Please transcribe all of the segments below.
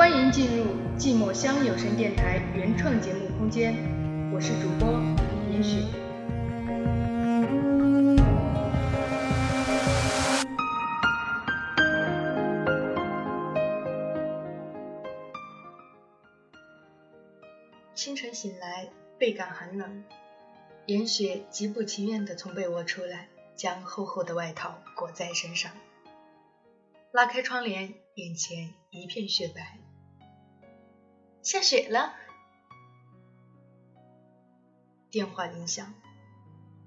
欢迎进入寂寞乡有声电台原创节目空间，我是主播严雪。清晨醒来，倍感寒冷，严雪极不情愿地从被窝出来，将厚厚的外套裹在身上，拉开窗帘，眼前一片雪白。下雪了。电话铃响，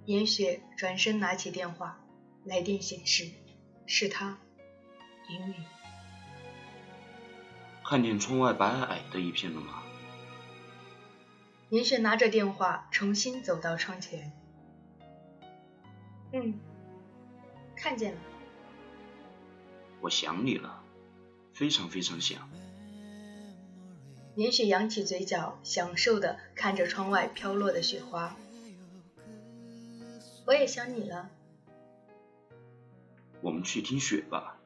严雪转身拿起电话，来电显示是他，云雨。看见窗外白皑皑的一片了吗？严雪拿着电话，重新走到窗前。嗯，看见了。我想你了，非常非常想。严雪扬起嘴角，享受的看着窗外飘落的雪花。我也想你了。我们去听雪吧。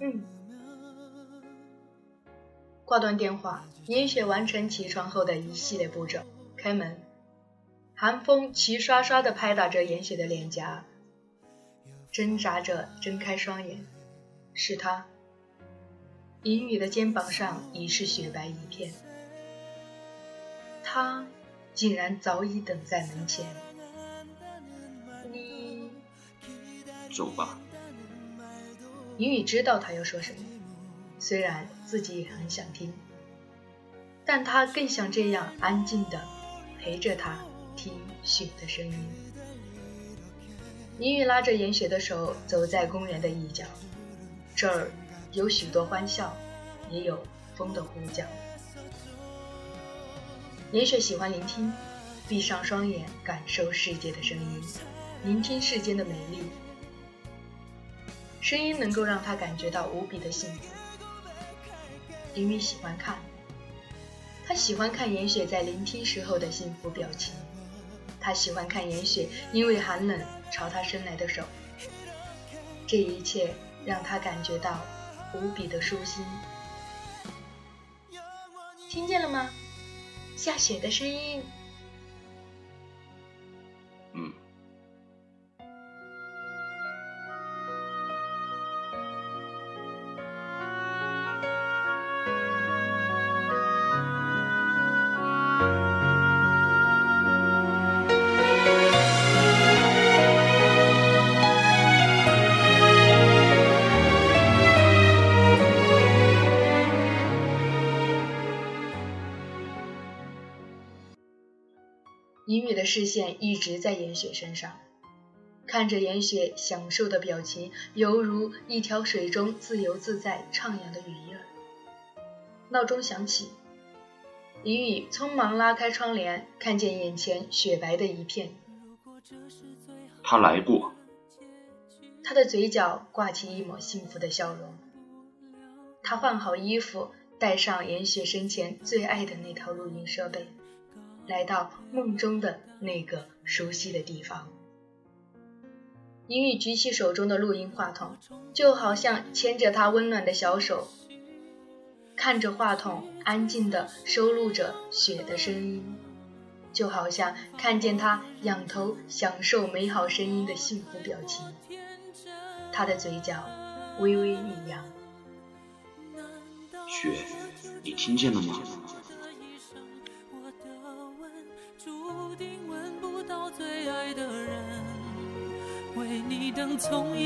嗯。挂断电话，严雪完成起床后的一系列步骤。开门，寒风齐刷刷的拍打着严雪的脸颊，挣扎着睁开双眼，是他。银雨的肩膀上已是雪白一片，他竟然早已等在门前。你走吧。银雨知道他要说什么，虽然自己也很想听，但他更想这样安静的陪着他听雪的声音。银雨拉着严雪的手走在公园的一角，这儿。有许多欢笑，也有风的呼叫。严雪喜欢聆听，闭上双眼，感受世界的声音，聆听世间的美丽。声音能够让他感觉到无比的幸福。林雨喜欢看，他喜欢看严雪在聆听时候的幸福表情，他喜欢看严雪因为寒冷朝他伸来的手。这一切让他感觉到。无比的舒心，听见了吗？下雪的声音。尹雨的视线一直在严雪身上，看着严雪享受的表情，犹如一条水中自由自在徜徉的鱼儿。闹钟响起，尹雨匆忙拉开窗帘，看见眼前雪白的一片。他来过。他的嘴角挂起一抹幸福的笑容。他换好衣服，带上严雪生前最爱的那套录音设备。来到梦中的那个熟悉的地方，尹宇举起手中的录音话筒，就好像牵着他温暖的小手，看着话筒安静地收录着雪的声音，就好像看见他仰头享受美好声音的幸福表情，他的嘴角微微一扬。雪，你听见了吗？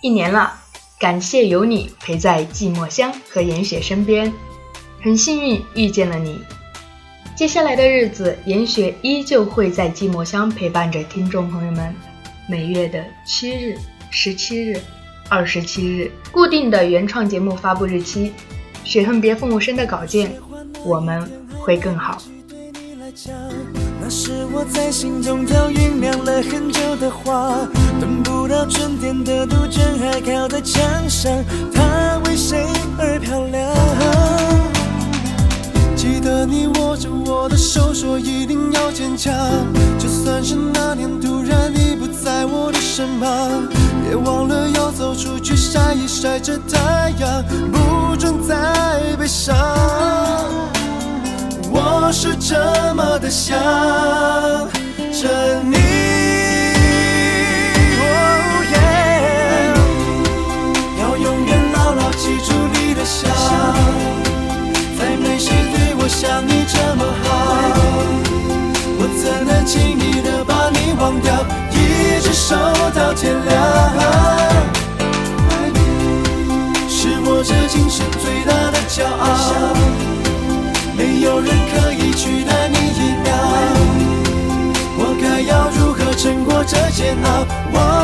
一年了，感谢有你陪在寂寞乡和严雪身边，很幸运遇见了你。接下来的日子，严雪依旧会在寂寞乡陪伴着听众朋友们。每月的七日、十七日、二十七日，固定的原创节目发布日期。雪恨别父母生的稿件，我们会更好。那是我在心中早酝酿了很久的话，到春天的杜鹃还靠在墙上，它为谁而漂亮？记得你握着我的手说一定要坚强，就算是那年突然你不在我的身旁，别忘了要走出去晒一晒这太阳，不准再悲伤。我是这么的想着你，这煎熬。